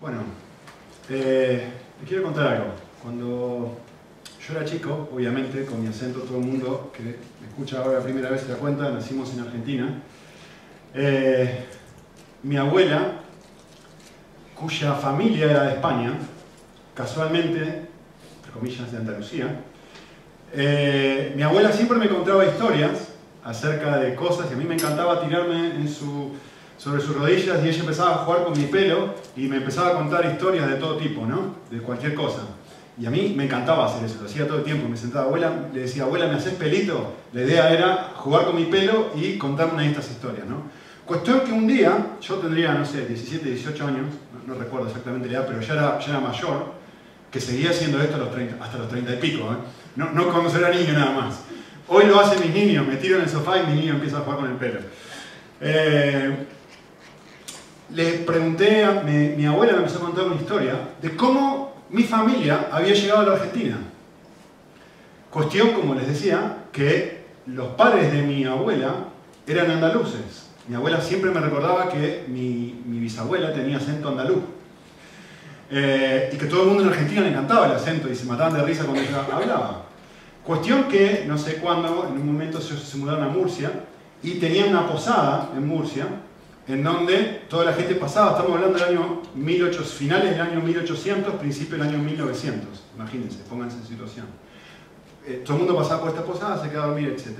Bueno, eh, les quiero contar algo. Cuando yo era chico, obviamente, con mi acento, todo el mundo que me escucha ahora la primera vez se da cuenta, nacimos en Argentina. Eh, mi abuela, cuya familia era de España, casualmente, entre comillas, de Andalucía, eh, mi abuela siempre me contaba historias acerca de cosas y a mí me encantaba tirarme en su, sobre sus rodillas y ella empezaba a jugar con mi pelo y me empezaba a contar historias de todo tipo, ¿no? De cualquier cosa. Y a mí me encantaba hacer eso, lo hacía todo el tiempo. Me sentaba, abuela, le decía, abuela, ¿me haces pelito? La idea era jugar con mi pelo y contarme una de estas historias, ¿no? Cuestión que un día, yo tendría, no sé, 17, 18 años, no, recuerdo exactamente la edad, pero ya era, ya era mayor, que seguía haciendo esto hasta los 30 y pico, ¿eh? no, no cuando era niño nada más. Hoy lo hacen mis niños, me tiro en el sofá y mi niño empieza a jugar con el pelo. Eh, le pregunté, a mi, abuela me empezó a contar una historia de cómo mi familia había llegado a la Argentina. Cuestión, como les decía, que los padres de mi abuela eran andaluces. Mi abuela siempre me recordaba que mi, bisabuela tenía acento andaluz. Eh, y que todo el mundo en Argentina le encantaba el acento y se mataban de risa cuando ella hablaba. Cuestión que, no sé cuándo, en un momento se, se mudaron a Murcia y tenían una posada en Murcia en donde toda la gente pasaba, estamos hablando del año 1800, finales del año 1800, principio del año 1900, imagínense, pónganse en situación. Eh, todo el mundo pasaba por esta posada, se quedaba a dormir, etc.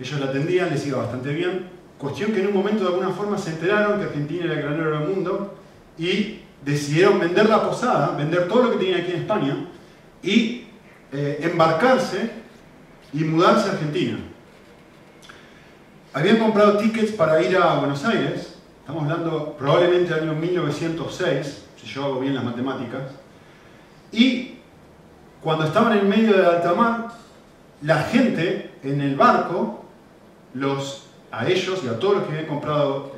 Ellos la atendían, les iba bastante bien. Cuestión que en un momento de alguna forma se enteraron que Argentina era el granero del mundo y decidieron vender la posada, vender todo lo que tenían aquí en España y eh, embarcarse y mudarse a Argentina habían comprado tickets para ir a Buenos Aires, estamos hablando probablemente del año 1906, si yo hago bien las matemáticas, y cuando estaban en medio de alta mar, la gente en el barco, los, a ellos y a todos los que habían comprado,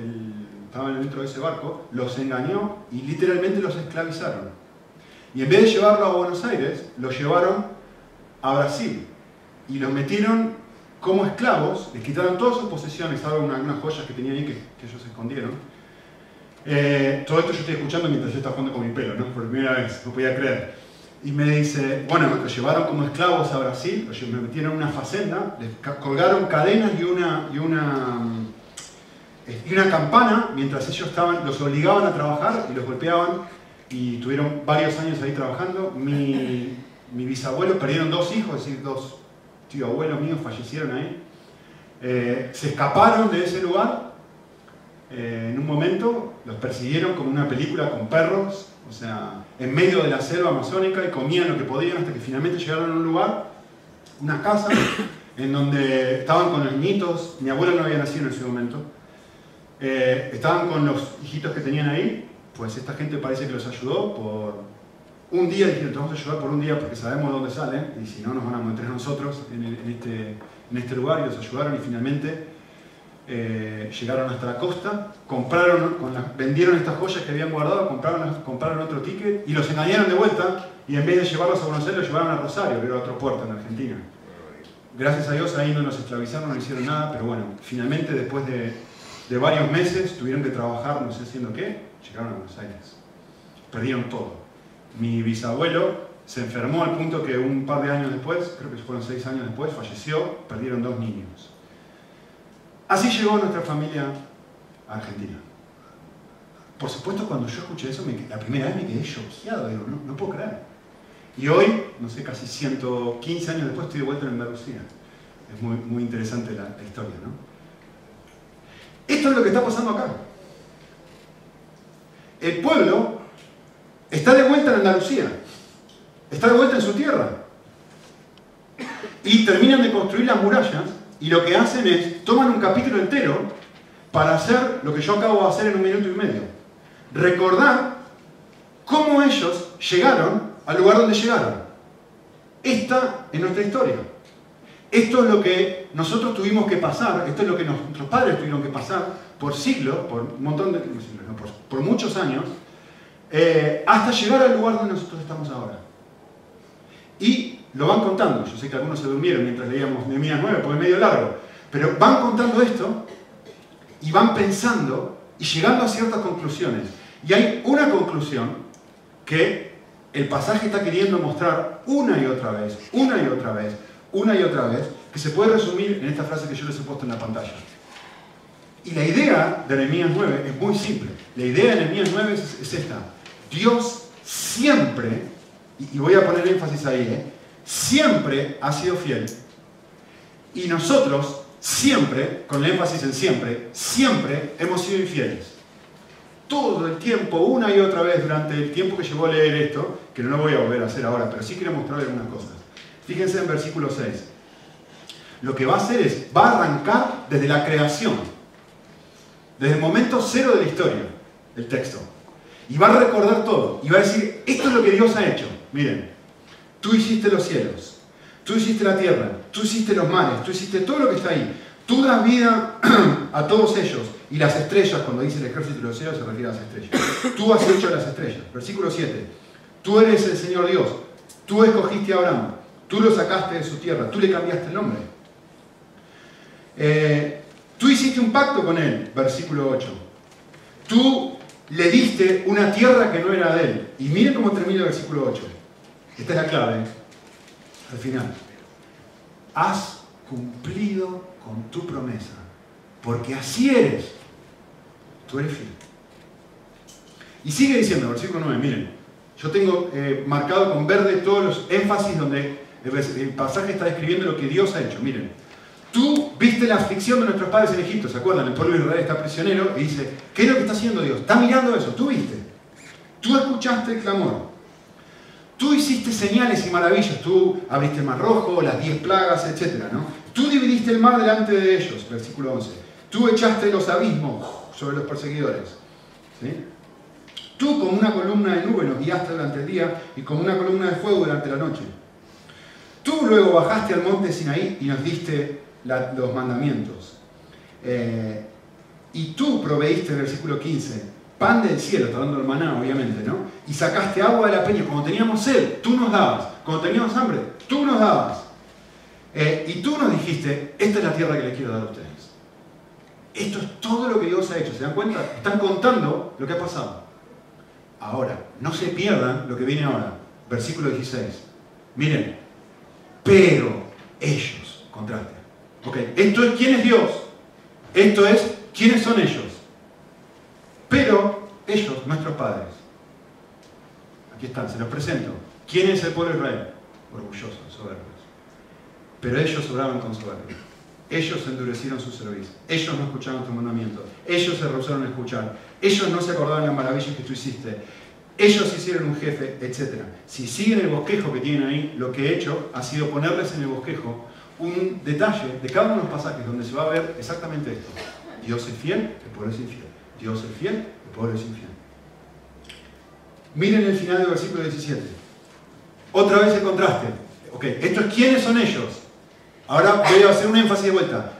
estaban dentro de ese barco, los engañó y literalmente los esclavizaron. Y en vez de llevarlo a Buenos Aires, los llevaron a Brasil y los metieron como esclavos, les quitaron todas sus posesiones, salvo unas, joyas que tenían ahí que, ellos escondieron. Eh, todo esto yo estoy escuchando mientras yo estaba jugando con mi pelo, ¿no? Por primera vez, no podía creer. Y me dice, bueno, me llevaron como esclavos a Brasil, me metieron en una facenda, les colgaron cadenas y una, y una, eh, y una campana, mientras ellos estaban, los obligaban a trabajar y los golpeaban, y tuvieron varios años ahí trabajando. Mi, mi bisabuelo perdieron dos hijos, es decir, dos tío abuelos míos fallecieron ahí. Eh, se escaparon de ese lugar. Eh, en un momento los persiguieron como una película con perros, o sea, en medio de la selva amazónica y comían lo que podían hasta que finalmente llegaron a un lugar, una casa, en donde estaban con los niñitos. Mi abuela no había nacido en ese momento. Eh, estaban con los hijitos que tenían ahí. Pues esta gente parece que los ayudó por un día dijeron, te vamos a ayudar por un día porque sabemos dónde salen y si no nos van a meter nosotros en, este, este lugar y los ayudaron y finalmente eh, llegaron hasta la costa, compraron, vendieron estas joyas que habían guardado, compraron, compraron otro ticket y los engañaron de vuelta y en vez de llevarlos a Buenos Aires los llevaron a Rosario, que era otro puerto en Argentina. Gracias a Dios ahí no nos esclavizaron, no hicieron nada, pero bueno, finalmente después de, de varios meses tuvieron que trabajar, no sé haciendo qué, llegaron a Buenos Aires. Perdieron todo mi bisabuelo se enfermó al punto que un par de años después, creo que fueron seis años después, falleció, perdieron dos niños. Así llegó nuestra familia a Argentina. Por supuesto, cuando yo escuché eso, la primera vez me quedé choqueado, digo, no, puedo creer. Y hoy, no sé, casi 115 años después, estoy de vuelta en Andalucía. Es muy, muy interesante la, la historia, ¿no? Esto es lo que está pasando acá. El pueblo Está de vuelta en Andalucía. Está de vuelta en su tierra. Y terminan de construir las murallas y lo que hacen es, toman un capítulo entero para hacer lo que yo acabo de hacer en un minuto y medio. Recordar cómo ellos llegaron al lugar donde llegaron. Esta es nuestra historia. Esto es lo que nosotros tuvimos que pasar, esto es lo que nuestros padres tuvieron que pasar por siglos, por un montón de, por muchos años, eh, hasta llegar al lugar donde nosotros estamos ahora. Y lo van contando, yo sé que algunos se durmieron mientras leíamos Nehemías 9, porque es medio largo, pero van contando esto y van pensando y llegando a ciertas conclusiones. Y hay una conclusión que el pasaje está queriendo mostrar una y otra vez, una y otra vez, una y otra vez, que se puede resumir en esta frase que yo les he puesto en la pantalla. Y la idea de Nehemías 9 es muy simple. La idea de Nehemías 9 es, esta. Dios siempre, y voy a poner énfasis ahí, ¿eh? siempre ha sido fiel. Y nosotros siempre, con el énfasis en siempre, siempre hemos sido infieles. Todo el tiempo, una y otra vez, durante el tiempo que llevó a leer esto, que no lo voy a volver a hacer ahora, pero sí quiero mostrarles algunas cosas. Fíjense en versículo 6. Lo que va a hacer es, va a arrancar desde la creación, desde el momento cero de la historia, el texto. Y va a recordar todo. Y va a decir, esto es lo que Dios ha hecho. Miren, tú hiciste los cielos, tú hiciste la tierra, tú hiciste los mares, tú hiciste todo lo que está ahí. Tú das vida a todos ellos. Y las estrellas, cuando dice el ejército de los cielos, se refiere a las estrellas. Tú has hecho las estrellas. Versículo 7. Tú eres el Señor Dios. Tú escogiste a Abraham. Tú lo sacaste de su tierra. Tú le cambiaste el nombre. Eh, tú hiciste un pacto con él. Versículo 8. Tú le diste una tierra que no era de él. Y miren cómo termina el versículo 8. Esta es la clave. Al final. Has cumplido con tu promesa, porque así eres. Tú eres fiel. Y sigue diciendo, versículo 9, miren, yo tengo eh, marcado con verde todos los énfasis donde el pasaje está describiendo lo que Dios ha hecho. Miren, tú viste la aflicción de nuestros padres en Egipto, ¿se acuerdan? El pueblo de Israel está prisionero y dice, ¿qué es lo que está haciendo Dios? Está mirando eso, tú viste. Tú escuchaste el clamor. Tú hiciste señales y maravillas, tú abriste el mar rojo, las diez plagas, etc. Tú dividiste el mar delante de ellos, versículo 11. Tú echaste los abismos sobre los perseguidores. Tú como una columna de nube nos guiaste durante el día y como una columna de fuego durante la noche. Tú luego bajaste al monte Sinaí y nos diste los mandamientos. Eh, y tú proveíste, versículo 15, pan del cielo, está hablando del maná, obviamente, ¿no? Y sacaste agua de la peña. Cuando teníamos sed, tú nos dabas. Cuando teníamos hambre, tú nos dabas. Eh, y tú nos dijiste, esta es la tierra que les quiero dar a ustedes. Esto es todo lo que Dios ha hecho. ¿Se dan cuenta? Están contando lo que ha pasado. Ahora, no se pierdan lo que viene ahora. Versículo 16. Miren, pero ellos, contraste. Ok, esto es quién es Dios. Esto es quiénes son ellos. Pero ellos, nuestros padres. Aquí están, se los presento. ¿Quién es el pueblo Israel? Orgullosos, soberbios. Pero ellos obraban con soberbia. Ellos endurecieron su servicio. Ellos no escucharon tu mandamiento. Ellos se rehusaron a escuchar. Ellos no se acordaban de las maravillas que tú hiciste. Ellos hicieron un jefe, etc. Si siguen el bosquejo que tienen ahí, lo que he hecho ha sido ponerles en el bosquejo un detalle de cada uno de los pasajes donde se va a ver exactamente esto. Dios es fiel, el pueblo es infiel. Dios es fiel, el pueblo es infiel. Miren el final del versículo 17. Otra vez el contraste. Ok, esto es quiénes son ellos. Ahora voy a hacer un énfasis de vuelta.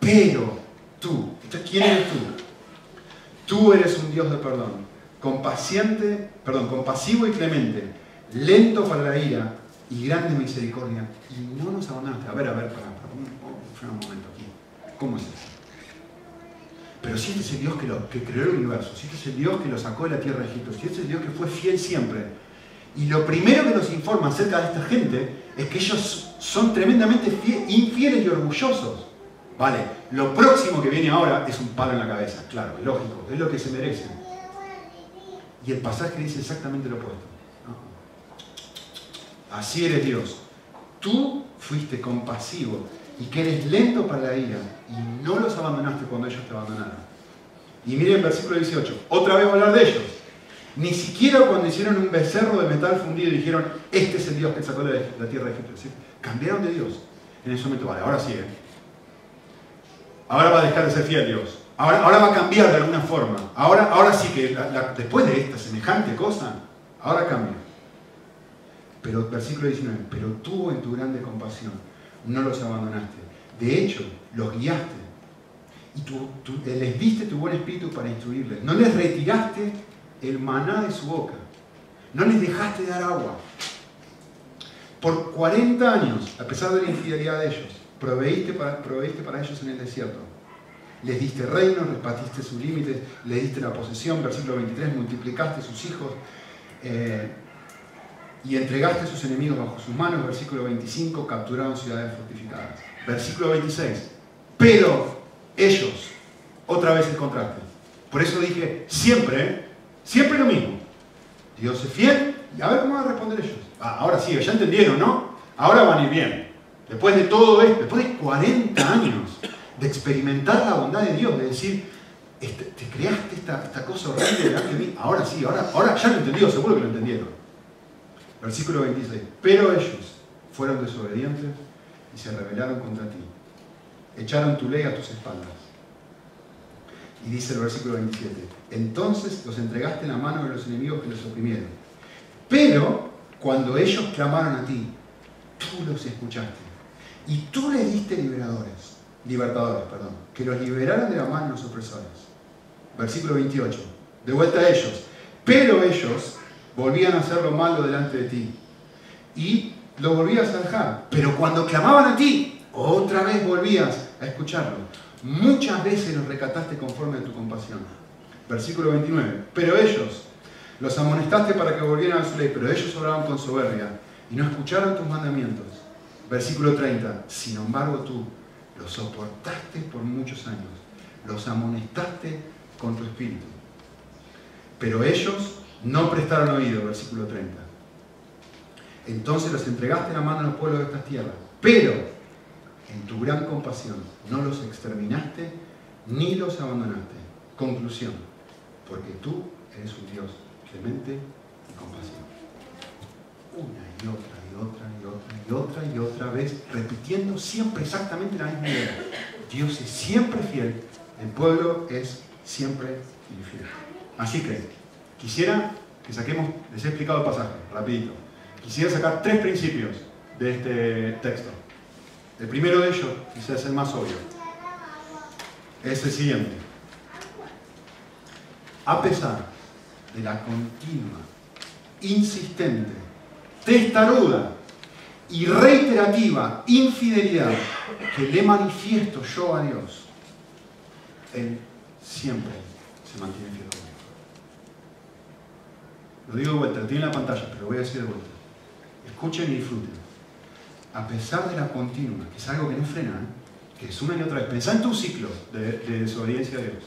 Pero tú, ¿quién eres tú? Tú eres un Dios de perdón, compaciente, perdón, compasivo y clemente, lento para la ira y grande misericordia. Y no nos abandonaste. A ver, a ver, para, un, un, momento aquí. ¿Cómo es eso? Pero si este es el Dios que, lo, que creó el universo, si este es el Dios que lo sacó de la tierra de Egipto, si este es el Dios que fue fiel siempre, y lo primero que nos informa acerca de esta gente es que ellos son tremendamente infieles y orgullosos. Vale, lo próximo que viene ahora es un palo en la cabeza, claro, lógico, es lo que se merecen. Y el pasaje dice exactamente lo opuesto. Así eres Dios. Tú fuiste compasivo y que eres lento para la ira y no los abandonaste cuando ellos te abandonaron. Y miren el versículo 18, otra vez hablar de ellos. Ni siquiera cuando hicieron un becerro de metal fundido y dijeron, este es el Dios que sacó de la tierra de Egipto. Cambiaron de Dios. En ese momento, vale, ahora sí. ¿eh? Ahora va a dejar de ser fiel Dios. Ahora, ahora va a cambiar de alguna forma. Ahora, ahora sí que después de esta semejante cosa, ahora cambia. Pero versículo 19, pero tú en tu grande compasión no los abandonaste. De hecho, los guiaste y tú, les diste tu buen espíritu para instruirles. No les retiraste el maná de su boca. No les dejaste dar agua. Por 40 años, a pesar de la infidelidad de ellos, proveíste para, ellos en el desierto. les diste reino, repartiste sus límites, les diste la posesión, versículo 23, multiplicaste sus hijos eh, y entregaste a sus enemigos bajo sus manos, versículo 25, capturaron ciudades fortificadas. Versículo 26, pero ellos, otra vez el contraste. Por eso dije, siempre, siempre lo mismo. Dios es fiel y a ver cómo van a responder ellos. Ah, ahora sí, ya entendieron, ¿no? Ahora van a ir bien. Después de todo esto, después de 40 años de experimentar la bondad de Dios, de decir, este, te creaste esta, cosa horrible de mí, ahora sí, ahora, ahora ya lo entendió, seguro que lo entendieron. Versículo 26. Pero ellos fueron desobedientes y se rebelaron contra ti. Echaron tu ley a tus espaldas. Y dice el versículo 27. Entonces los entregaste en la mano de los enemigos que los oprimieron. Pero cuando ellos clamaron a ti, tú los escuchaste. Y tú les diste liberadores, libertadores, perdón, que los liberaron de la mano de los opresores. Versículo 28. De vuelta a ellos. Pero ellos volvían a hacer lo malo delante de ti. Y lo volvías a dejar. Pero cuando clamaban a ti, otra vez volvías a escucharlo. Muchas veces los recataste conforme a tu compasión. Versículo 29. Pero ellos los amonestaste para que volvieran a su ley, pero ellos obraban con soberbia y no escucharon tus mandamientos. Versículo 30. Sin embargo, tú los soportaste por muchos años, los amonestaste con tu espíritu. Pero ellos no prestaron oído, versículo 30. Entonces los entregaste en la mano a los pueblos de estas tierras. Pero en tu gran compasión no los exterminaste ni los abandonaste. Conclusión, porque tú eres un Dios clemente y compasivo. Una y otra y otra y otra y otra y otra vez, repitiendo siempre exactamente la misma idea. Dios es siempre fiel, el pueblo es siempre infiel. Así que quisiera que saquemos, les he explicado el pasaje, rapidito. Quisiera sacar tres principios de este texto. El primero de ellos, quizás el más obvio, es el siguiente. A pesar de la continua, insistente, testaruda y reiterativa infidelidad que le manifiesto yo a Dios, Él siempre se mantiene fiel. Lo digo de vuelta, lo tiene en la pantalla, pero lo voy a decir de vuelta. Escuchen y disfruten. A pesar de la continua, que es algo que no frena, ¿eh? que es una y otra vez, pensá en tu ciclo de, de desobediencia a Dios.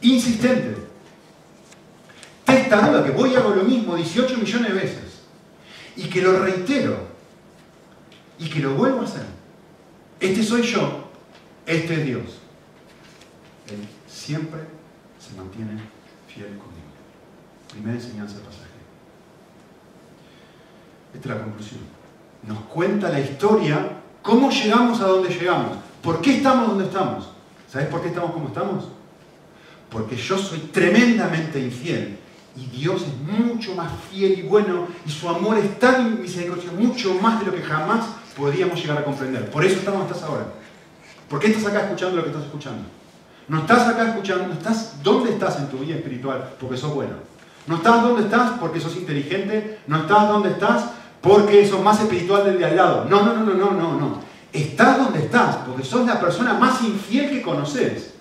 Insistente, duda que voy y hago lo mismo 18 millones de veces y que lo reitero y que lo vuelvo a hacer. Este soy yo, este es Dios. Él siempre se mantiene fiel conmigo. Primera enseñanza pasaje. Esta es la conclusión. Nos cuenta la historia, cómo llegamos a donde llegamos, por qué estamos donde estamos. ¿Sabes por qué estamos como estamos? Porque yo soy tremendamente infiel y Dios es mucho más fiel y bueno y su amor es tan misericordioso, mucho más de lo que jamás podríamos llegar a comprender. Por eso estamos donde estás ahora. ¿Por qué estás acá escuchando lo que estás escuchando? No estás acá escuchando, estás dónde estás en tu vida espiritual porque sos bueno. No estás donde estás porque sos inteligente, no estás donde estás porque sos más espiritual del de al lado. No, no, no, no, no, no, no. Estás donde estás porque sos la persona más infiel que conoces.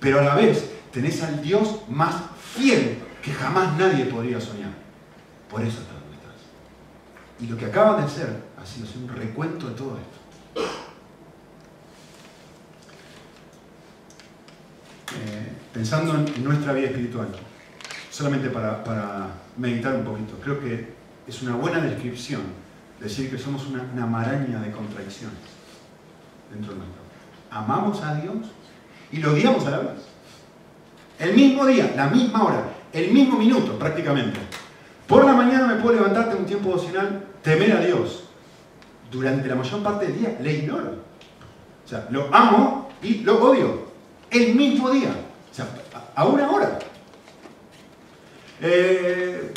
Pero a la vez tenés al Dios más fiel que jamás nadie podría soñar. Por eso estás donde estás. Y lo que acaban de hacer ha sido un recuento de todo esto. Eh, pensando en nuestra vida espiritual, solamente para, meditar un poquito, creo que es una buena descripción decir que somos una, maraña de contradicciones dentro de nosotros. Amamos a Dios y lo odiamos a la vez. El mismo día, la misma hora, el mismo minuto prácticamente. Por la mañana me puedo levantarte un tiempo devocional, temer a Dios. Durante la mayor parte del día le ignoro. O sea, lo amo y lo odio. El mismo día. O sea, a una hora. Eh,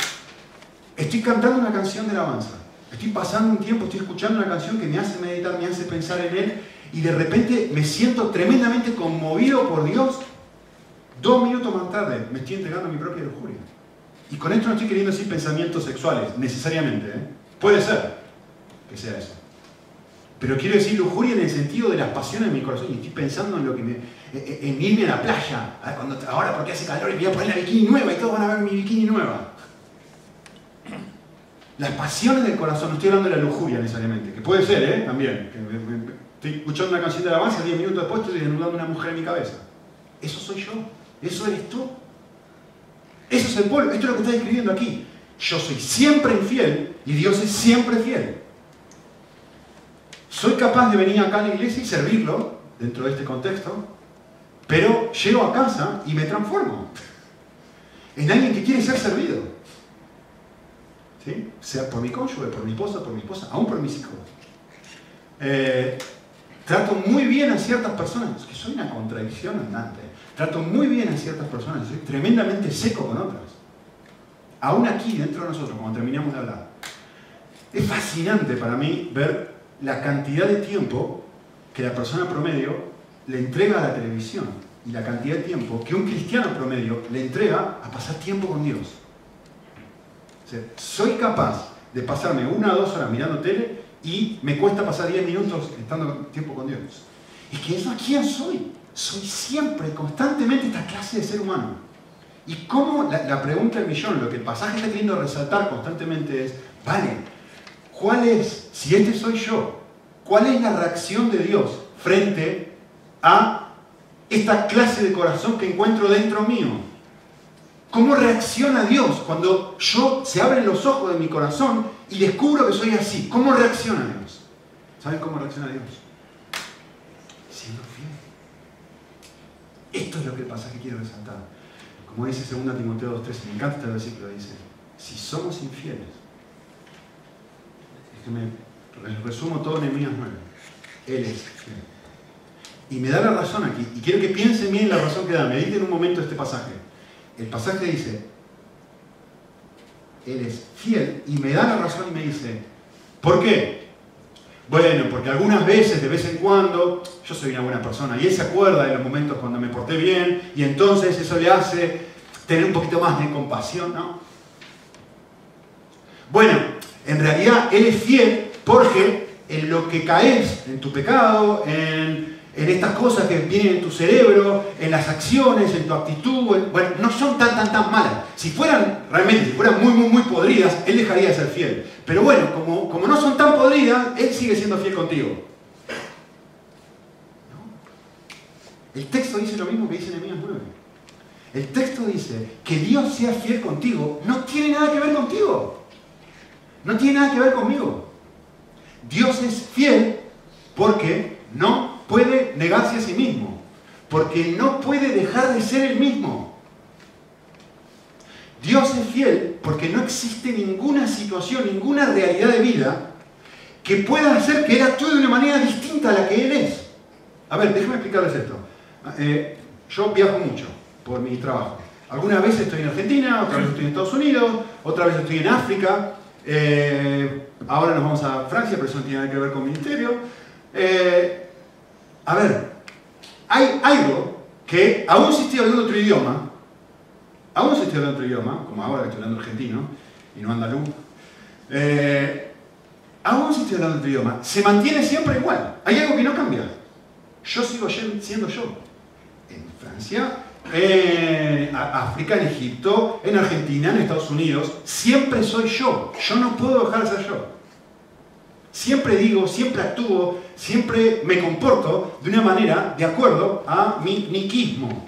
estoy cantando una canción de alabanza. Estoy pasando un tiempo, estoy escuchando una canción que me hace meditar, me hace pensar en Él y de repente me siento tremendamente conmovido por Dios Dos minutos más tarde me estoy entregando a mi propia lujuria. Y con esto no estoy queriendo decir pensamientos sexuales, necesariamente. ¿eh? Puede ser que sea eso. Pero quiero decir lujuria en el sentido de las pasiones de mi corazón. Y estoy pensando en lo que me, en irme a la playa. Ahora porque hace calor y voy a poner la bikini nueva y todos van a ver mi bikini nueva. Las pasiones del corazón, no estoy hablando de la lujuria necesariamente, que puede ser, ¿eh? También. estoy escuchando una canción de alabanza, 10 minutos después estoy desnudando una mujer en mi cabeza. Eso soy yo, eso eres tú. Eso es el pueblo, esto es lo que está escribiendo aquí. Yo soy siempre infiel y Dios es siempre fiel. Soy capaz de venir acá a la iglesia y servirlo dentro de este contexto, pero llego a casa y me transformo en alguien que quiere ser servido. Sea por mi cónyuge, por mi esposa, por mi esposa, aún por mis hijos. Eh, trato muy bien a ciertas personas, que soy una contradicción andante. Trato muy bien a ciertas personas, soy tremendamente seco con otras. Aún aquí, dentro de nosotros, cuando terminamos de hablar. Es fascinante para mí ver la cantidad de tiempo que la persona promedio le entrega a la televisión y la cantidad de tiempo que un cristiano promedio le entrega a pasar tiempo con Dios soy capaz de pasarme una o dos horas mirando tele y me cuesta pasar 10 minutos estando tiempo con Dios. Es que eso, ¿quién soy? Soy siempre, constantemente esta clase de ser humano. Y cómo, la, pregunta del millón, lo que el pasaje está queriendo resaltar constantemente es, vale, ¿cuál es, si este soy yo, cuál es la reacción de Dios frente a esta clase de corazón que encuentro dentro mío? ¿Cómo reacciona Dios cuando yo se abren los ojos de mi corazón y descubro que soy así? ¿Cómo reacciona Dios? ¿Saben cómo reacciona Dios? Siendo fiel. Esto es lo que el pasaje quiere resaltar. Como dice 2 Timoteo 2.13, me encanta este versículo, dice, si somos infieles, es que me resumo todo en Nehemías 9, Él es fiel. Y me da la razón aquí, y quiero que piensen bien la razón que da, mediten un momento este pasaje el pasaje dice, Él es fiel y me da la razón y me dice, ¿por qué? Bueno, porque algunas veces, de vez en cuando, yo soy una buena persona y Él se acuerda de los momentos cuando me porté bien y entonces eso le hace tener un poquito más de compasión, ¿no? Bueno, en realidad Él es fiel porque en lo que caes, en tu pecado, en en estas cosas que vienen en tu cerebro, en las acciones, en tu actitud, bueno, no son tan, tan, tan malas. Si fueran, realmente, si fueran muy, muy, muy podridas, Él dejaría de ser fiel. Pero bueno, como, como no son tan podridas, Él sigue siendo fiel contigo. El texto dice lo mismo que dice Nehemías 9. El texto dice que Dios sea fiel contigo no tiene nada que ver contigo. No tiene nada que ver conmigo. Dios es fiel porque no puede negarse a sí mismo, porque no puede dejar de ser el mismo. Dios es fiel porque no existe ninguna situación, ninguna realidad de vida que pueda hacer que Él actúe de una manera distinta a la que Él es. A ver, déjame explicarles esto. Eh, yo viajo mucho por mi trabajo. Algunas veces estoy en Argentina, otra vez estoy en Estados Unidos, otra vez estoy en África. Eh, ahora nos vamos a Francia, pero eso no tiene nada que ver con el ministerio. Eh, a ver, hay algo que, aún si estoy hablando otro idioma, aún si estoy hablando otro idioma, como ahora que estoy hablando argentino y no andaluz, eh, aún si estoy hablando otro idioma, se mantiene siempre igual. Hay algo que no cambia. Yo sigo siendo yo. En Francia, en África, en Egipto, en Argentina, en Estados Unidos, siempre soy yo. Yo no puedo dejar de ser yo. Siempre digo, siempre actúo, siempre me comporto de una manera de acuerdo a mi niquismo,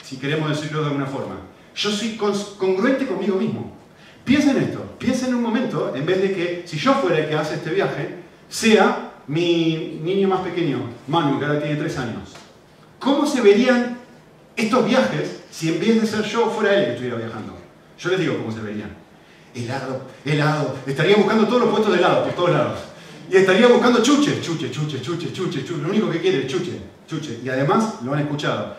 si queremos decirlo de alguna forma. Yo soy congruente conmigo mismo. Piensen en esto, piensen en un momento, en vez de que si yo fuera el que hace este viaje, sea mi niño más pequeño, Manu, que ahora tiene tres años. ¿Cómo se verían estos viajes si en vez de ser yo fuera él que estuviera viajando? Yo les digo cómo se verían helado, helado. Estaría buscando todos los puestos de helado por todos lados. Y estaría buscando chuche, chuche, chuche, chuche, chuche, chuche. Lo único que quiere es chuche, chuche. Y además lo han escuchado.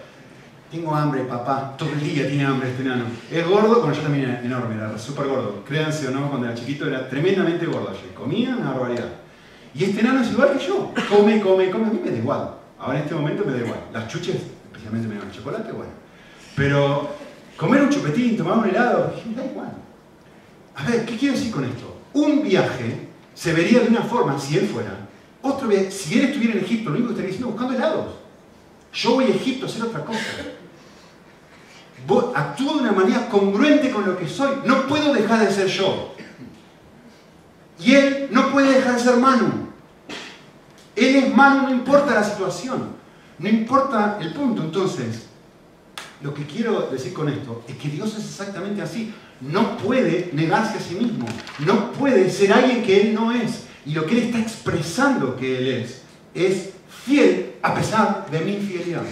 Tengo hambre, papá. Todo el día tiene hambre este enano. Es gordo, bueno, yo también era enorme, era súper gordo. Créanse o no, cuando era chiquito era tremendamente gordo. Comía una barbaridad. Y este enano es igual que yo. Come, come, come. A mí me da igual. Ahora en este momento me da igual. Las chuches, especialmente me dan chocolate, bueno. Pero comer un chupetín, tomar un helado, me da igual. A ver, ¿qué quiero decir con esto? Un viaje se vería de una forma, si él fuera, otro, si él estuviera en Egipto, lo único que estaría diciendo buscando helados. Yo voy a Egipto a hacer otra cosa. Actúo de una manera congruente con lo que soy. No puedo dejar de ser yo. Y él no puede dejar de ser Manu. Él es Manu, no importa la situación. No importa el punto. Entonces, lo que quiero decir con esto es que Dios es exactamente así. No puede negarse a sí mismo. No puede ser alguien que Él no es. Y lo que Él está expresando que Él es, es fiel a pesar de mi infidelidad.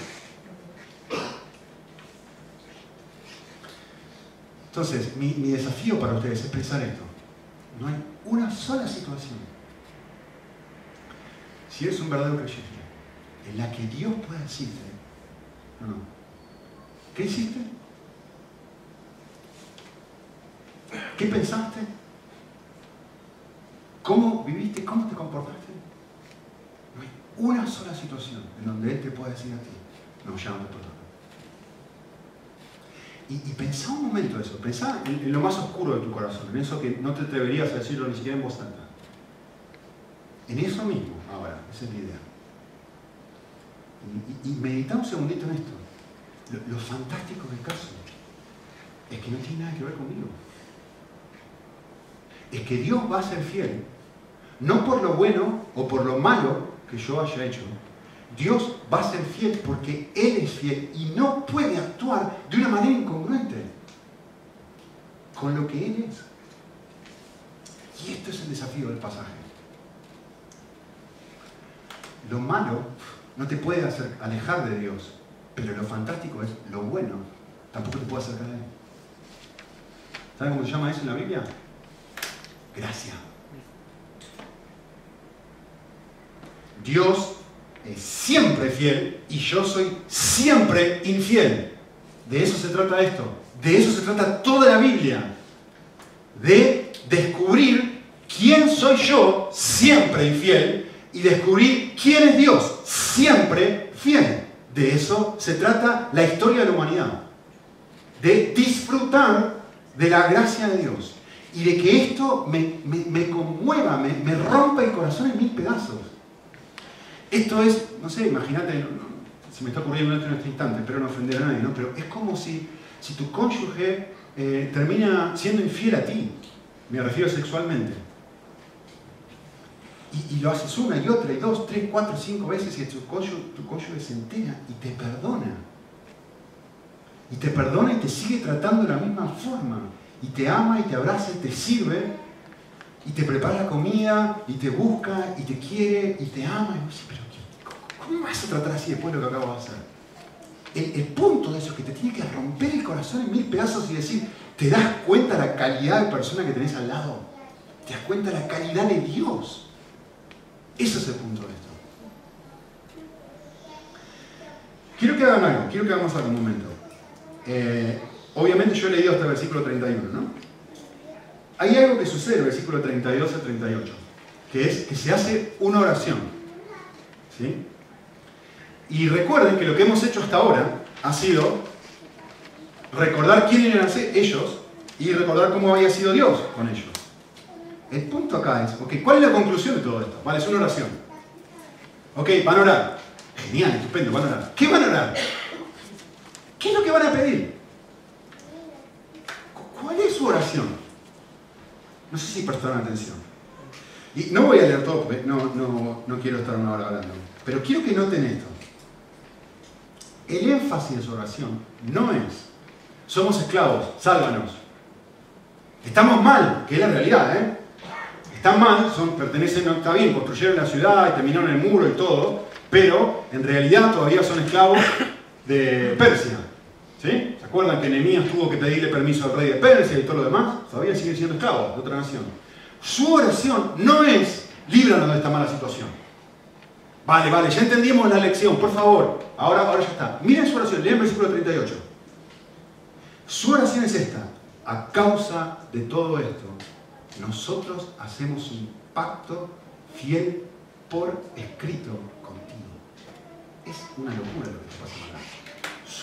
Entonces, mi, desafío para ustedes es pensar esto. No hay una sola situación, si eres un verdadero creyente, en la que Dios pueda decirte, no, ¿qué hiciste? ¿Qué pensaste? ¿Cómo viviste? ¿Cómo te comportaste? No hay una sola situación en donde Él te pueda decir a ti, no, ya no te. Y, y pensá un momento eso, pensá en, lo más oscuro de tu corazón, en eso que no te atreverías a decirlo ni siquiera en voz alta. En eso mismo, ahora, esa es la idea. Y, y, medita un segundito en esto. Lo, lo fantástico del caso es que no tiene nada que ver conmigo. Es que Dios va a ser fiel, no por lo bueno o por lo malo que yo haya hecho, Dios va a ser fiel porque Él es fiel y no puede actuar de una manera incongruente con lo que Él es. Y esto es el desafío del pasaje. Lo malo no te puede hacer alejar de Dios, pero lo fantástico es lo bueno tampoco te puede acercar a Él. ¿Saben cómo se llama eso en la Biblia? Gracia. Dios es siempre fiel y yo soy siempre infiel. De eso se trata esto. De eso se trata toda la Biblia. De descubrir quién soy yo, siempre infiel, y descubrir quién es Dios, siempre fiel. De eso se trata la historia de la humanidad. De disfrutar de la gracia de Dios. Y de que esto me, conmueva, me, me rompa el corazón en mil pedazos. Esto es, no sé, imagínate, se me está ocurriendo en este instante, espero no ofender a nadie, ¿no? pero es como si, si tu cónyuge eh, termina siendo infiel a ti, me refiero sexualmente. Y, lo haces una y otra, y dos, tres, cuatro, cinco veces, y tu cónyuge se entera y te perdona. Y te perdona y te sigue tratando de la misma forma. Y te ama y te abraza y te sirve y te prepara la comida, y te busca, y te quiere, y te ama. Y pero ¿cómo vas a tratar así después de lo que acabo de hacer? El, punto de eso es que te tiene que romper el corazón en mil pedazos y decir, ¿te das cuenta la calidad de persona que tenés al lado? ¿Te das cuenta la calidad de Dios? Ese es el punto de esto. Quiero que hagan algo, quiero que hagamos algo un momento. Eh, obviamente yo he leído hasta el versículo 31, ¿no? hay algo que sucede en el versículo 32 al 38, que es que se hace una oración. ¿sí? Y recuerden que lo que hemos hecho hasta ahora ha sido recordar quién eran ellos y recordar cómo había sido Dios con ellos. El punto acá es, okay, ¿cuál es la conclusión de todo esto? Vale, es una oración. Ok, van a orar. Genial, estupendo, van a orar. ¿Qué van a orar? ¿Qué es lo que van a pedir? ¿Cuál es su oración? No sé si prestaron atención. Y no voy a leer todo porque no, no, quiero estar una hora hablando. Pero quiero que noten esto. El énfasis de su oración no es, somos esclavos, sálvanos. Estamos mal, que es la realidad, ¿eh? Están mal, son, pertenecen, no está bien, construyeron la ciudad y terminaron el muro y todo, pero en realidad todavía son esclavos de Persia. ¿Sí? ¿Se acuerdan que Nehemías tuvo que pedirle permiso al rey de Persia y todo lo demás? Todavía siguen siendo esclavos de otra nación. Su oración no es líbranos de esta mala situación. Vale, vale, ya entendimos la lección, por favor. Ahora, ahora ya está. Miren su oración, lean el versículo 38. Su oración es esta. A causa de todo esto, nosotros hacemos un pacto fiel por escrito contigo. Es una locura lo que está pasando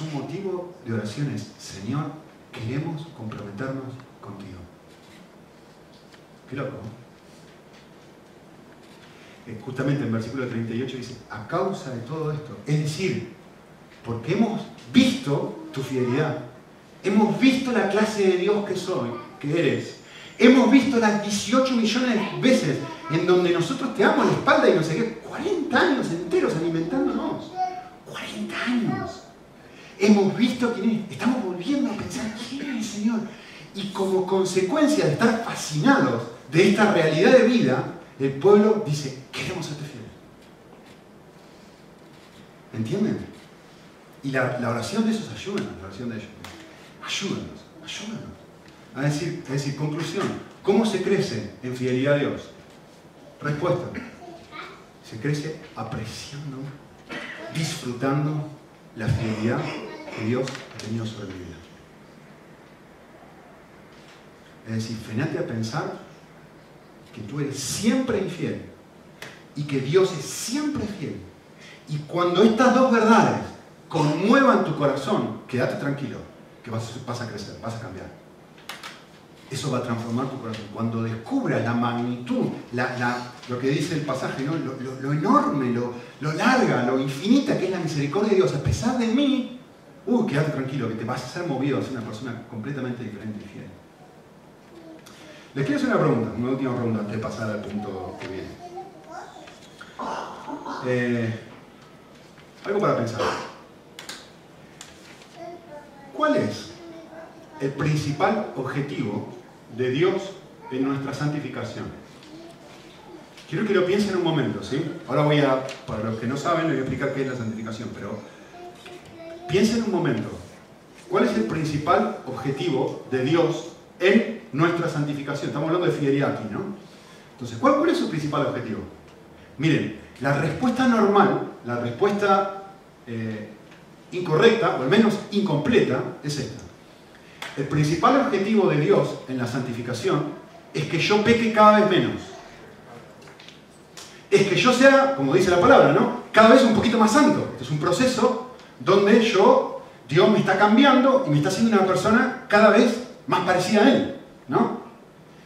su motivo de oración es, Señor, queremos comprometernos contigo. Qué loco. eh, justamente en versículo 38 dice, a causa de todo esto. Es decir, porque hemos visto tu fidelidad. Hemos visto la clase de Dios que soy, que eres. Hemos visto las 18 millones de veces en donde nosotros te damos la espalda y no sé qué. 40 años enteros alimentándonos. 40 años. Hemos visto quién es. Estamos volviendo a pensar quién es el Señor. Y como consecuencia de estar fascinados de esta realidad de vida, el pueblo dice, queremos serte fieles. ¿Entienden? Y la, oración de esos ayuda, la oración de ellos. Ayúdanos, ayúdanos. A decir, es decir, conclusión, ¿cómo se crece en fidelidad a Dios? Respuesta, se crece apreciando, disfrutando la fidelidad Dios ha tenido sobre mi vida. Es decir, frenate a pensar que tú eres siempre infiel y que Dios es siempre fiel. Y cuando estas dos verdades conmuevan tu corazón, quédate tranquilo, que vas, a crecer, vas a cambiar. Eso va a transformar tu corazón. Cuando descubras la magnitud, lo que dice el pasaje, lo, enorme, lo, larga, lo infinita que es la misericordia de Dios, a pesar de mí, uh, quédate tranquilo, que te vas a ser movido a ser una persona completamente diferente y fiel. Les quiero hacer una pregunta, una última pregunta antes de pasar al punto que viene. Eh, algo para pensar. ¿Cuál es el principal objetivo de Dios en nuestra santificación? Quiero que lo piensen un momento, ¿sí? Ahora voy a, para los que no saben, les voy a explicar qué es la santificación, pero piensen un momento. ¿Cuál es el principal objetivo de Dios en nuestra santificación? Estamos hablando de fidelidad aquí, ¿no? Entonces, ¿cuál, es su principal objetivo? Miren, la respuesta normal, la respuesta eh, incorrecta, o al menos incompleta, es esta. El principal objetivo de Dios en la santificación es que yo peque cada vez menos. Es que yo sea, como dice la palabra, ¿no? Cada vez un poquito más santo. Es un proceso donde yo, Dios me está cambiando y me está haciendo una persona cada vez más parecida a Él, ¿no?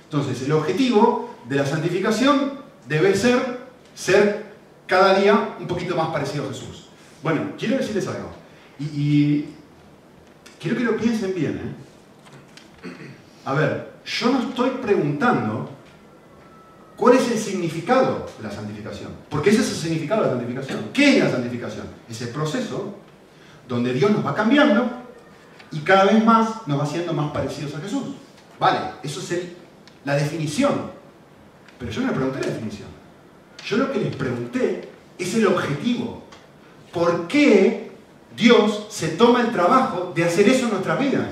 Entonces, el objetivo de la santificación debe ser ser cada día un poquito más parecido a Jesús. Bueno, quiero decirles algo. Y, quiero que lo piensen bien. ¿eh? A ver, yo no estoy preguntando cuál es el significado de la santificación. Porque ese es el significado de la santificación. ¿Qué es la santificación? Es el proceso donde Dios nos va cambiando y cada vez más nos va haciendo más parecidos a Jesús. Vale, eso es la definición. Pero yo no le pregunté la definición. Yo lo que les pregunté es el objetivo. ¿Por qué Dios se toma el trabajo de hacer eso en nuestras vidas?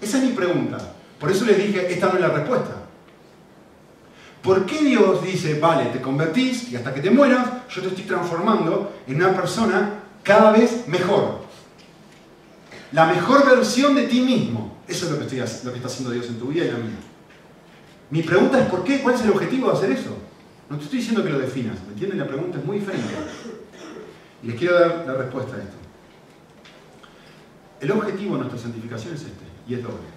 Esa es mi pregunta. Por eso les dije, esta no es la respuesta. ¿Por qué Dios dice, vale, te convertís y hasta que te mueras, yo te estoy transformando en una persona cada vez mejor? La mejor versión de ti mismo. Eso es lo que, está haciendo Dios en tu vida y la mía. Mi pregunta es, ¿por qué? ¿Cuál es el objetivo de hacer eso? No te estoy diciendo que lo definas, ¿me entiendes? La pregunta es muy diferente. Y les quiero dar la respuesta a esto. El objetivo de nuestra santificación es este, y es doble.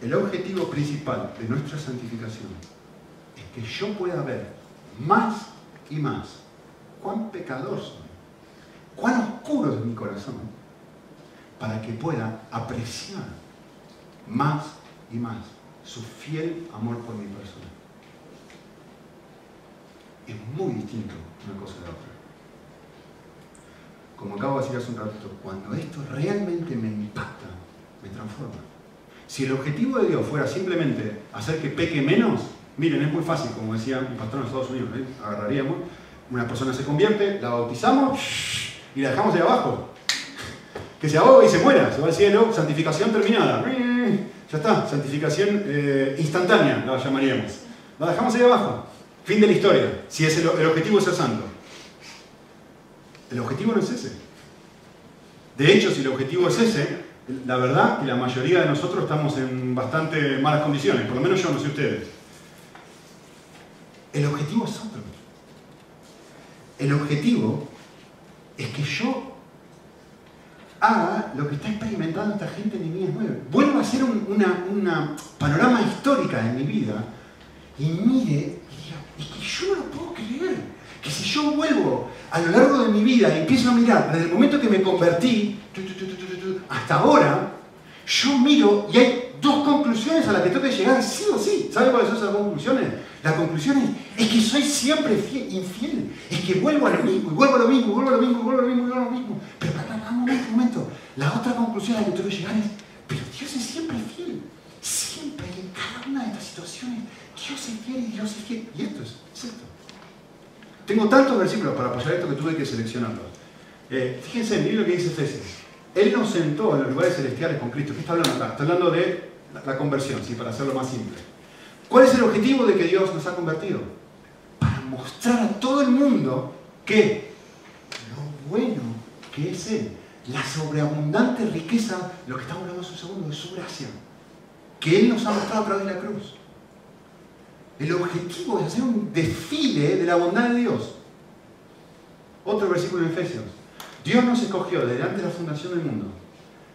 El objetivo principal de nuestra santificación es que yo pueda ver más y más cuán pecador soy, cuán oscuro es mi corazón, para que pueda apreciar más y más su fiel amor por mi persona. Es muy distinto una cosa de la otra como acabo de decir hace un ratito, cuando esto realmente me impacta, me transforma. Si el objetivo de Dios fuera simplemente hacer que peque menos, miren, es muy fácil, como decía mi pastor en Estados Unidos, ¿eh? agarraríamos, una persona se convierte, la bautizamos y la dejamos de abajo. Que se ahogue y se muera, se va al cielo, santificación terminada. Ya está, santificación eh, instantánea, la llamaríamos. La dejamos ahí abajo. Fin de la historia, si es el, objetivo de ser santo. El objetivo no es ese. De hecho, si el objetivo es ese, la verdad que la mayoría de nosotros estamos en bastante malas condiciones, por lo menos yo, no sé ustedes. El objetivo es otro. El objetivo es que yo haga lo que está experimentando esta gente en vida nueva. Vuelvo a hacer una, una panorama histórica de mi vida y mire y diga, es que yo no lo puedo creer. Que si yo vuelvo a lo largo de mi vida y empiezo a mirar desde el momento que me convertí hasta ahora, yo miro y hay dos conclusiones a las que tengo que llegar sí o sí. ¿Sabe cuáles son esas conclusiones? La conclusión es, que soy siempre infiel, es que vuelvo a lo mismo, y vuelvo a lo mismo, vuelvo a lo mismo, y vuelvo a lo mismo, y vuelvo a lo mismo. Pero para, para, un momento, un momento. La otra conclusión a la que tengo que llegar es, pero Dios es siempre fiel. Siempre, en cada una de estas situaciones, Dios es fiel y Dios es fiel. Y esto es cierto. Tengo tantos versículos para apoyar esto que tuve que seleccionarlos. Eh, fíjense, miren lo que dice Efesios. Él nos sentó en los lugares celestiales con Cristo. ¿Qué está hablando acá? Está hablando de la, conversión, ¿sí? para hacerlo más simple. ¿Cuál es el objetivo de que Dios nos ha convertido? Para mostrar a todo el mundo que lo bueno que es Él, la sobreabundante riqueza, lo que estamos hablando hace un segundo, de su gracia, que Él nos ha mostrado a través de la cruz. El objetivo es hacer un desfile de la bondad de Dios. Otro versículo en Efesios. Dios nos escogió delante de la fundación del mundo.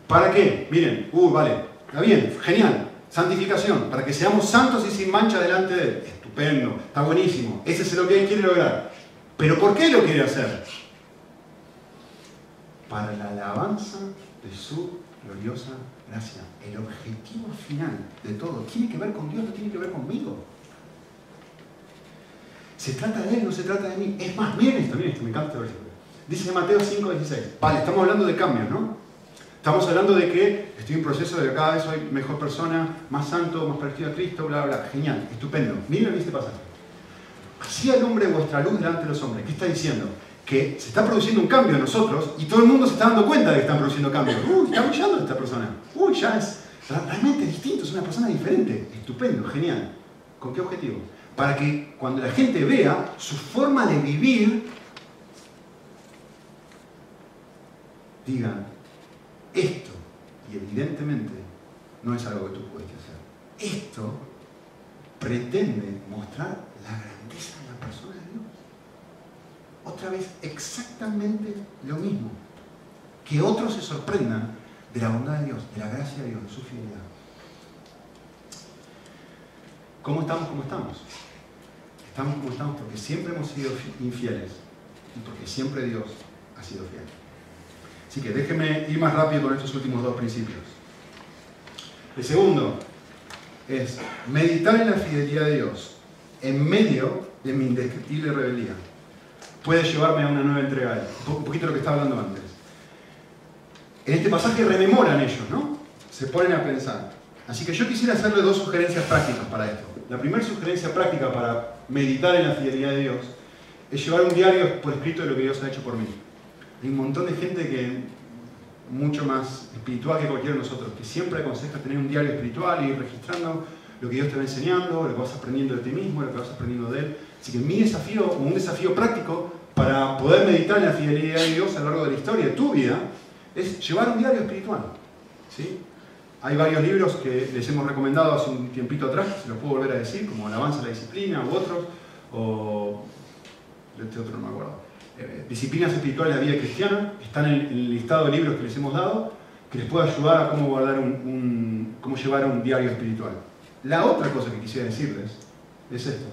¿Para qué? Miren, uh, vale, está bien, genial. Santificación, para que seamos santos y sin mancha delante de Él. Estupendo, está buenísimo. Ese es lo que Él quiere lograr. ¿Pero por qué lo quiere hacer? Para la alabanza de su gloriosa gracia. El objetivo final de todo tiene que ver con Dios, no tiene que ver conmigo. Se trata de Él, no se trata de mí. Es más, miren esto, miren esto, me encanta este versículo. Dice Mateo 5, 16. Vale, estamos hablando de cambios, ¿no? Estamos hablando de que estoy en proceso de que cada vez soy mejor persona, más santo, más parecido a Cristo, bla, bla. Genial, estupendo. Miren este pasaje. Así alumbre vuestra luz delante de los hombres. ¿Qué está diciendo? Que se está produciendo un cambio en nosotros y todo el mundo se está dando cuenta de que están produciendo cambios. Uy, está brillando esta persona. Uy, ya es realmente distinto, es una persona diferente. Estupendo, genial. ¿Con qué objetivo? Para que cuando la gente vea su forma de vivir digan, esto, y evidentemente no es algo que tú puedes hacer, esto pretende mostrar la grandeza de la persona de Dios. Otra vez, exactamente lo mismo. Que otros se sorprendan de la bondad de Dios, de la gracia de Dios, de su fidelidad. ¿Cómo estamos como estamos? Estamos como estamos porque siempre hemos sido infieles y porque siempre Dios ha sido fiel. Así que déjenme ir más rápido con estos últimos dos principios. El segundo es meditar en la fidelidad de Dios en medio de mi indescriptible rebeldía. Puede llevarme a una nueva entrega. Un poquito lo que estaba hablando antes. En este pasaje rememoran ellos, ¿no? Se ponen a pensar. Así que yo quisiera hacerle dos sugerencias prácticas para esto. La primera sugerencia práctica para meditar en la fidelidad de Dios es llevar un diario por escrito de lo que Dios ha hecho por mí. Hay un montón de gente que mucho más espiritual que cualquiera de nosotros, que siempre aconseja tener un diario espiritual y ir registrando lo que Dios te va enseñando, lo que vas aprendiendo de ti mismo, lo que vas aprendiendo de Él. Así que mi desafío, un desafío práctico para poder meditar en la fidelidad de Dios a lo largo de la historia de tu vida, es llevar un diario espiritual. ¿sí? Hay varios libros que les hemos recomendado hace un tiempito atrás, se los puedo volver a decir, como Alabanza a la Disciplina u otros, o este otro no me acuerdo. Eh, disciplinas espirituales de la vida cristiana, están en el listado de libros que les hemos dado, que les puede ayudar a cómo, guardar un, cómo llevar un diario espiritual. La otra cosa que quisiera decirles es esto.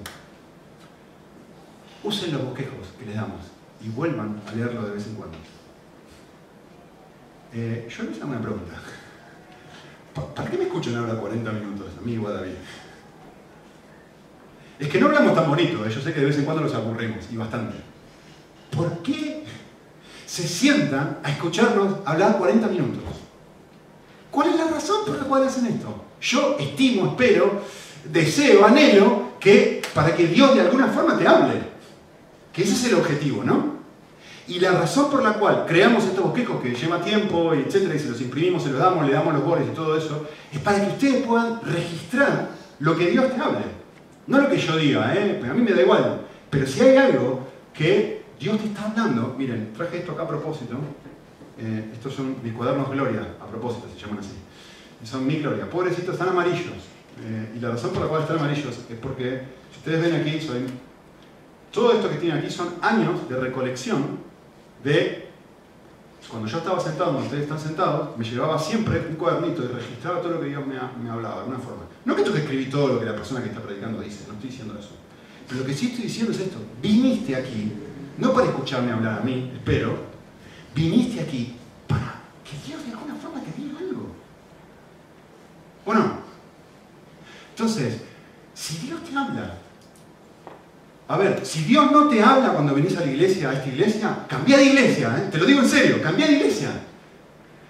Usen los bosquejos que les damos y vuelvan a leerlo de vez en cuando. Eh, yo les hago una pregunta. ¿Para qué me escuchan ahora 40 minutos, amigo David? Es que no hablamos tan bonito, ¿eh? yo sé que de vez en cuando nos aburrimos, y bastante. ¿Por qué se sientan a escucharnos hablar 40 minutos? ¿Cuál es la razón por la cual hacen esto? Yo estimo, espero, deseo, anhelo que para que Dios de alguna forma te hable. Que ese es el objetivo, ¿no? Y la razón por la cual creamos estos bosquejos que lleva tiempo, etcétera, y se los imprimimos, se los damos, le damos los bordes y todo eso, es para que ustedes puedan registrar lo que Dios te hable. No lo que yo diga, ¿eh? a mí me da igual. Pero si hay algo que Dios te está hablando, miren, traje esto acá a propósito, eh, estos son mis cuadernos Gloria, a propósito se llaman así, son mi Gloria, pobrecitos, están amarillos, eh, y la razón por la cual están amarillos es porque, si ustedes ven aquí, todo esto que tienen aquí son años de recolección de cuando yo estaba sentado donde ustedes están sentados, me llevaba siempre un cuadernito y registraba todo lo que Dios me, me hablaba de alguna forma. No que tengo que escribir todo lo que la persona que está predicando dice, no estoy diciendo eso. Pero lo que sí estoy diciendo es esto. Viniste aquí, no para escucharme hablar a mí, espero, viniste aquí para que Dios de alguna forma te diga algo. ¿O no? Entonces, si Dios te habla, a ver, si Dios no te habla cuando venís a la iglesia, a esta iglesia, cambia de iglesia, ¿eh? te lo digo en serio, cambia de iglesia.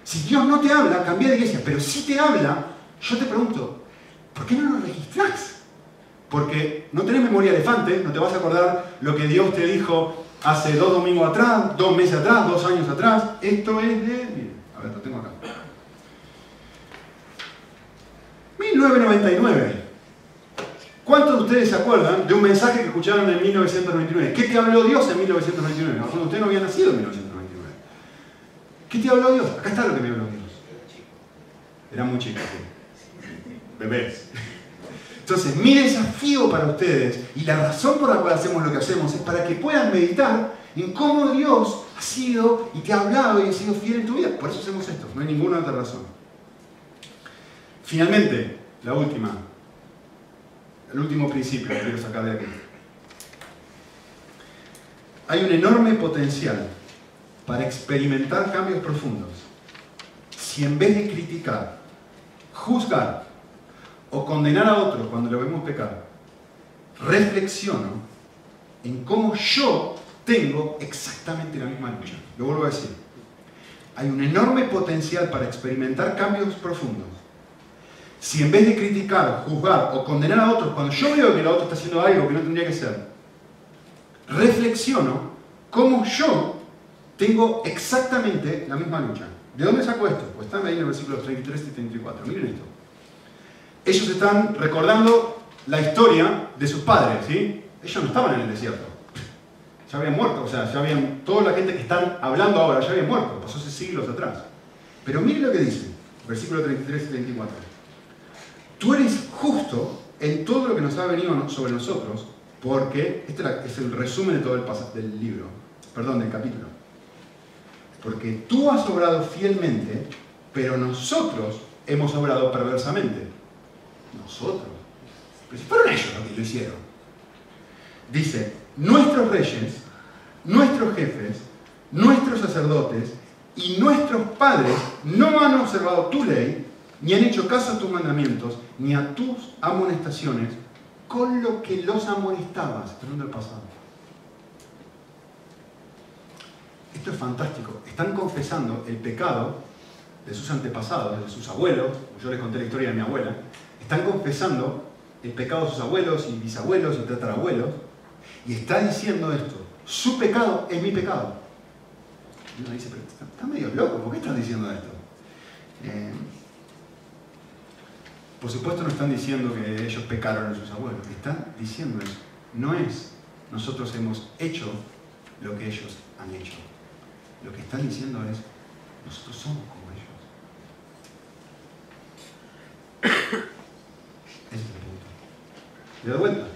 Si Dios no te habla, cambia de iglesia, pero si te habla, yo te pregunto, ¿por qué no lo registrás? Porque no tenés memoria elefante, no te vas a acordar lo que Dios te dijo hace dos domingos atrás, dos meses atrás, dos años atrás. Esto es de. Miren, a ver, lo tengo acá. 1999. ¿Cuántos de ustedes se acuerdan de un mensaje que escucharon en 1999? ¿Qué te habló Dios en 1999? Cuando usted no había nacido en 1999. ¿Qué te habló Dios? Acá está lo que me habló Dios. Era muy chico. Bebés. Entonces, mi desafío para ustedes y la razón por la cual hacemos lo que hacemos es para que puedan meditar en cómo Dios ha sido y te ha hablado y ha sido fiel en tu vida. Por eso hacemos esto, no hay ninguna otra razón. Finalmente, la última, el último principio que quiero sacar de aquí. Hay un enorme potencial para experimentar cambios profundos si en vez de criticar, juzgar o condenar a otro cuando lo vemos pecar, reflexiono en cómo yo tengo exactamente la misma lucha. Lo vuelvo a decir. Hay un enorme potencial para experimentar cambios profundos si en vez de criticar, juzgar o condenar a otros, cuando yo veo que el otro está haciendo algo que no tendría que ser, reflexiono cómo yo tengo exactamente la misma lucha. ¿De dónde saco esto? Pues están ahí en el versículo 33 y 34. Miren esto. Ellos están recordando la historia de sus padres, ¿sí? Ellos no estaban en el desierto. Ya habían muerto, o sea, ya habían, toda la gente que están hablando ahora ya habían muerto, pasó hace siglos atrás. Pero miren lo que dice, versículo 33 y 34. Tú eres justo en todo lo que nos ha venido sobre nosotros, porque este es el resumen de todo el del libro, perdón, del capítulo. Porque tú has obrado fielmente, pero nosotros hemos obrado perversamente. Nosotros. Pero si fueron ellos los que lo hicieron. Dice, nuestros reyes, nuestros jefes, nuestros sacerdotes y nuestros padres no han observado tu ley, ni han hecho caso a tus mandamientos, ni a tus amonestaciones, con lo que los amonestabas, hablando el pasado. Esto es fantástico. Están confesando el pecado de sus antepasados, de sus abuelos. Yo les conté la historia de mi abuela. Están confesando el pecado de sus abuelos y bisabuelos y tatarabuelos. Y está diciendo esto. Su pecado es mi pecado. Y uno dice, pero está, medio loco, ¿por qué están diciendo esto? Eh, por supuesto no están diciendo que ellos pecaron a sus abuelos, están diciendo eso. No es nosotros hemos hecho lo que ellos han hecho. Lo que están diciendo es nosotros somos como ellos. Ese es el punto. De doy vuelta.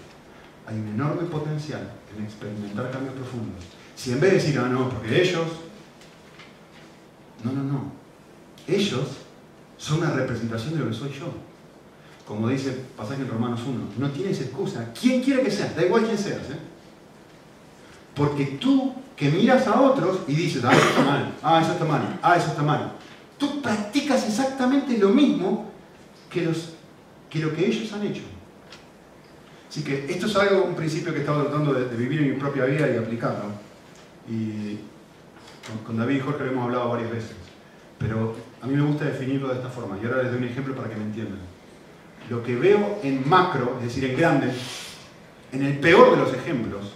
Hay un enorme potencial en experimentar cambios profundos. Si en vez de decir, ah, no, porque ellos. No, no, no. Ellos son una representación de lo que soy yo como dice el pasaje en Romanos 1, no tienes excusa. ¿Quién quiere que seas? Da igual quién seas. ¿eh? Porque tú que miras a otros y dices, ah, eso está mal, ah, eso está mal, ah, eso está mal, tú practicas exactamente lo mismo que, los, que lo que ellos han hecho. Así que esto es algo, un principio que he estado tratando de, vivir en mi propia vida y aplicarlo. Y con, con David y Jorge lo hemos hablado varias veces. Pero a mí me gusta definirlo de esta forma. Y ahora les doy un ejemplo para que me entiendan lo que veo en macro, es decir, en grande, en el peor de los ejemplos,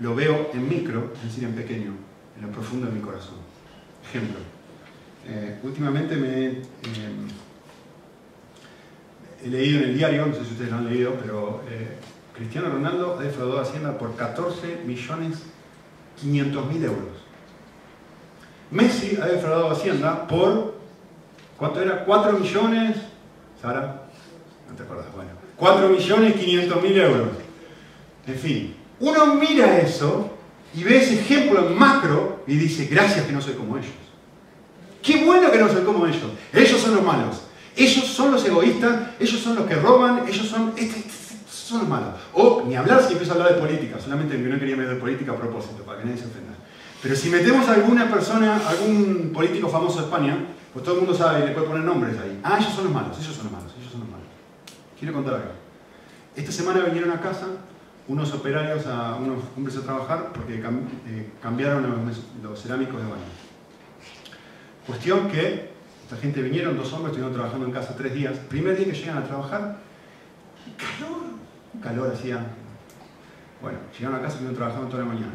lo veo en micro, es decir, en pequeño, en lo profundo de mi corazón. Ejemplo. Eh, últimamente me eh, he leído en el diario, no sé si ustedes lo han leído, pero eh, Cristiano Ronaldo ha defraudado Hacienda por 14 millones 500 mil euros. Messi ha defraudado Hacienda por, ¿cuánto era? 4 millones, Sara, te acordás, bueno, 4.500.000 euros. En fin, uno mira eso y ve ese ejemplo en macro y dice, gracias que no soy como ellos. Qué bueno que no soy como ellos. Ellos son los malos. Ellos son los egoístas, ellos son los que roban, ellos son... Este, este, son los malos. O ni hablar si empiezo a hablar de política, solamente que no quería meter política a propósito, para que nadie se ofenda. Pero si metemos a alguna persona, algún político famoso de España, pues todo el mundo sabe y le puede poner nombres ahí. Ah, ellos son los malos, ellos son los malos, ellos son los malos. Quiero contar algo. Esta semana vinieron a casa unos operarios, a unos hombres a trabajar porque eh, cambiaron los, los cerámicos de baño. Cuestión que esta gente vinieron, dos hombres, estuvieron trabajando en casa tres días. Primer día que llegan a trabajar, calor, calor hacía. Bueno, llegaron a casa estuvieron trabajando toda la mañana.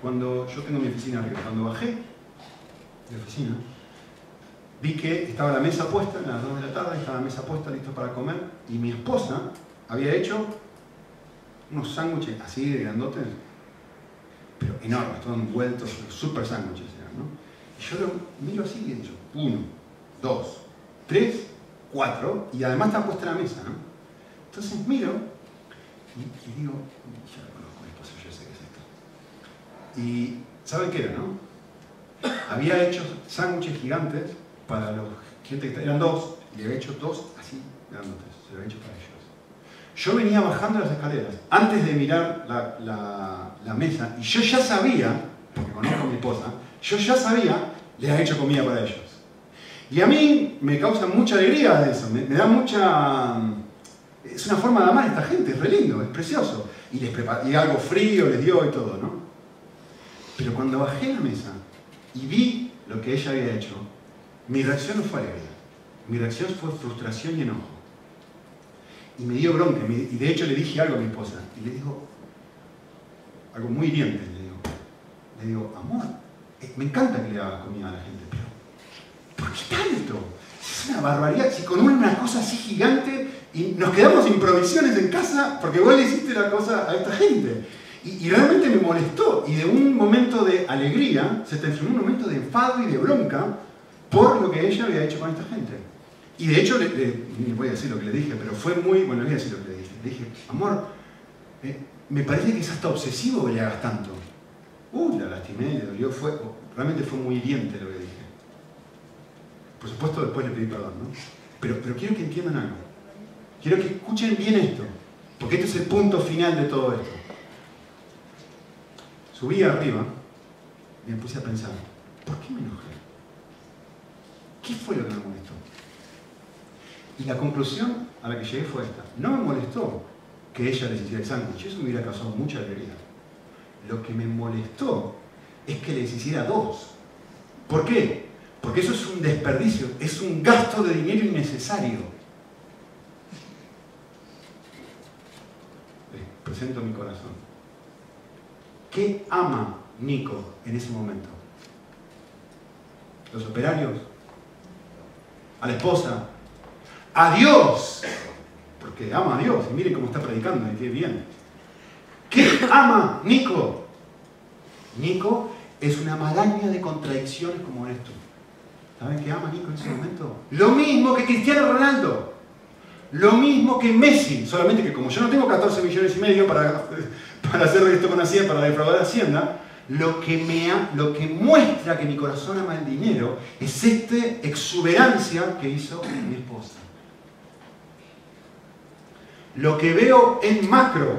Cuando yo tengo mi oficina arriba, cuando bajé de oficina, vi que estaba la mesa puesta, a las 2 de la tarde, estaba la mesa puesta, listo para comer, y mi esposa había hecho unos sándwiches así de grandotes, pero enormes, todos envueltos, super sándwiches ¿no? Y yo lo miro así y he dicho, uno, dos, tres, cuatro, y además está puesta la mesa, ¿no? Entonces miro y, digo, ya lo conozco mi esposa, yo sé qué es esto. Y ¿saben qué era, no? Había hecho sándwiches gigantes para los gente que eran dos, y le había hecho dos así grandotes, se lo había hecho para ellos. Yo venía bajando las escaleras antes de mirar la, mesa y yo ya sabía, porque conozco a mi esposa, yo ya sabía, les ha hecho comida para ellos. Y a mí me causa mucha alegría eso, me, da mucha... Es una forma de amar a esta gente, es re lindo, es precioso. Y, les y algo frío les dio y todo, ¿no? Pero cuando bajé la mesa y vi lo que ella había hecho, mi reacción no fue alegría. Mi reacción fue frustración y enojo. Y me dio bronca. Y de hecho le dije algo a mi esposa. Y le digo, algo muy hiriente, le digo. Le digo, amor, eh, me encanta que le haga comida a la gente, pero ¿por qué tanto? Es una barbaridad. Si con una cosa así gigante y nos quedamos sin provisiones en casa porque vos le hiciste la cosa a esta gente. Y, realmente me molestó. Y de un momento de alegría se transformó en un momento de enfado y de bronca por lo que ella había hecho con esta gente. Y de hecho, le, voy a decir lo que le dije, pero fue muy, bueno, le voy a decir lo que le dije. Le dije, amor, eh, me parece que es hasta obsesivo que le hagas tanto. Uh, la lastimé, le dolió, fue, realmente fue muy hiriente lo que dije. Por supuesto, después le pedí perdón, ¿no? Pero, pero quiero que entiendan algo. Quiero que escuchen bien esto, porque este es el punto final de todo esto. Subí arriba y me puse a pensar, ¿por qué me enojé? ¿Qué fue lo que me molestó? Y la conclusión a la que llegué fue esta. No me molestó que ella les hiciera el sándwich, eso me hubiera causado mucha alegría. Lo que me molestó es que les hiciera dos. ¿Por qué? Porque eso es un desperdicio, es un gasto de dinero innecesario. Les presento mi corazón. ¿Qué ama Nico en ese momento? ¿Los operarios? ¿A la esposa? a Dios, porque ama a Dios, y miren cómo está predicando, y qué bien. ¿Qué ama Nico? Nico es una maraña de contradicciones como esto. ¿Saben qué ama Nico en ese momento? Lo mismo que Cristiano Ronaldo. Lo mismo que Messi. Solamente que como yo no tengo 14 millones y medio para, para hacer esto con Hacienda, para defraudar Hacienda, lo que, me lo que muestra que mi corazón ama el dinero es esta exuberancia que hizo mi esposa. Lo que veo en macro,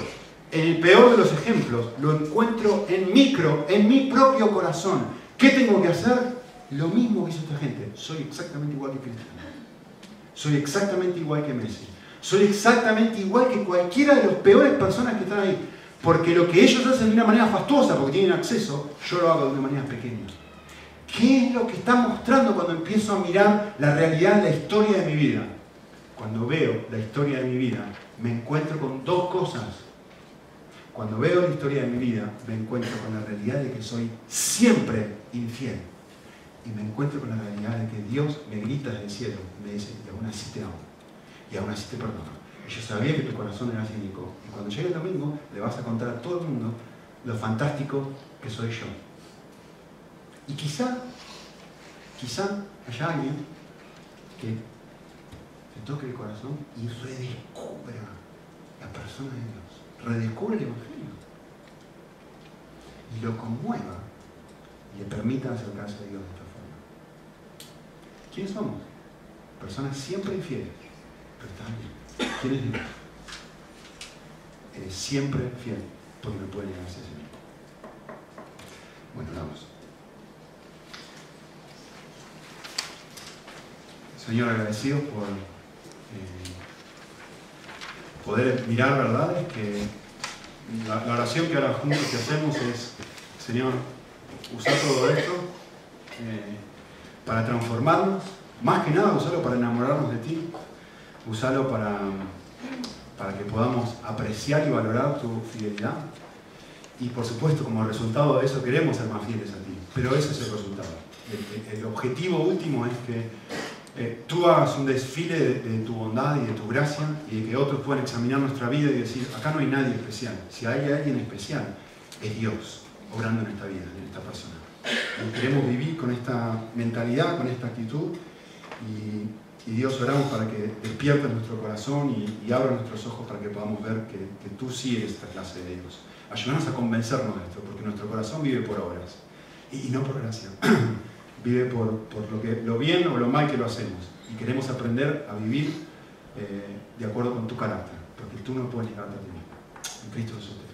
en el peor de los ejemplos, lo encuentro en micro, en mi propio corazón. ¿Qué tengo que hacer? Lo mismo que hizo esta gente. Soy exactamente igual que Cristiano. Soy exactamente igual que Messi. Soy exactamente igual que cualquiera de las peores personas que están ahí. Porque lo que ellos hacen de una manera fastuosa, porque tienen acceso, yo lo hago de una manera pequeña. ¿Qué es lo que está mostrando cuando empiezo a mirar la realidad, la historia de mi vida? Cuando veo la historia de mi vida, me encuentro con dos cosas. Cuando veo la historia de mi vida, me encuentro con la realidad de que soy siempre infiel. Y me encuentro con la realidad de que Dios me grita desde el cielo me dice, y aún así te amo, y aún así te perdono. Y yo sabía que tu corazón era cínico. Y cuando llegue el domingo, le vas a contar a todo el mundo lo fantástico que soy yo. Y quizá, quizá haya alguien que toque el corazón y redescubra la persona de Dios, redescubre el Evangelio y lo conmueva y le permita acercarse a Dios. ¿Quiénes somos? Personas siempre infieles. Pero bien. ¿Quién es Dios? Eres siempre fiel, porque no puede negarse a sí mismo. Bueno, vamos. Señor, agradecido por eh, poder mirar verdades que la, la, oración que ahora juntos que hacemos es, Señor, usar todo esto eh, para transformarnos, más que nada usarlo para enamorarnos de ti, usarlo para, para que podamos apreciar y valorar tu fidelidad. Y por supuesto, como resultado de eso, queremos ser más fieles a ti. Pero ese es el resultado. El, objetivo último es que eh, tú hagas un desfile de, de, tu bondad y de tu gracia y de que otros puedan examinar nuestra vida y decir, acá no hay nadie especial. Si hay alguien especial, es Dios obrando en esta vida, en esta persona. Queremos vivir con esta mentalidad, con esta actitud y, Dios oramos para que despiertes nuestro corazón y, abra nuestros ojos para que podamos ver que, tú sí eres esta clase de Dios. Ayúdanos a convencernos de esto, porque nuestro corazón vive por obras y, no por gracia. vive por, lo bien o lo mal que lo hacemos. Y queremos aprender a vivir eh, de acuerdo con tu carácter, porque tú no puedes negarte a ti mismo. En Cristo Jesús.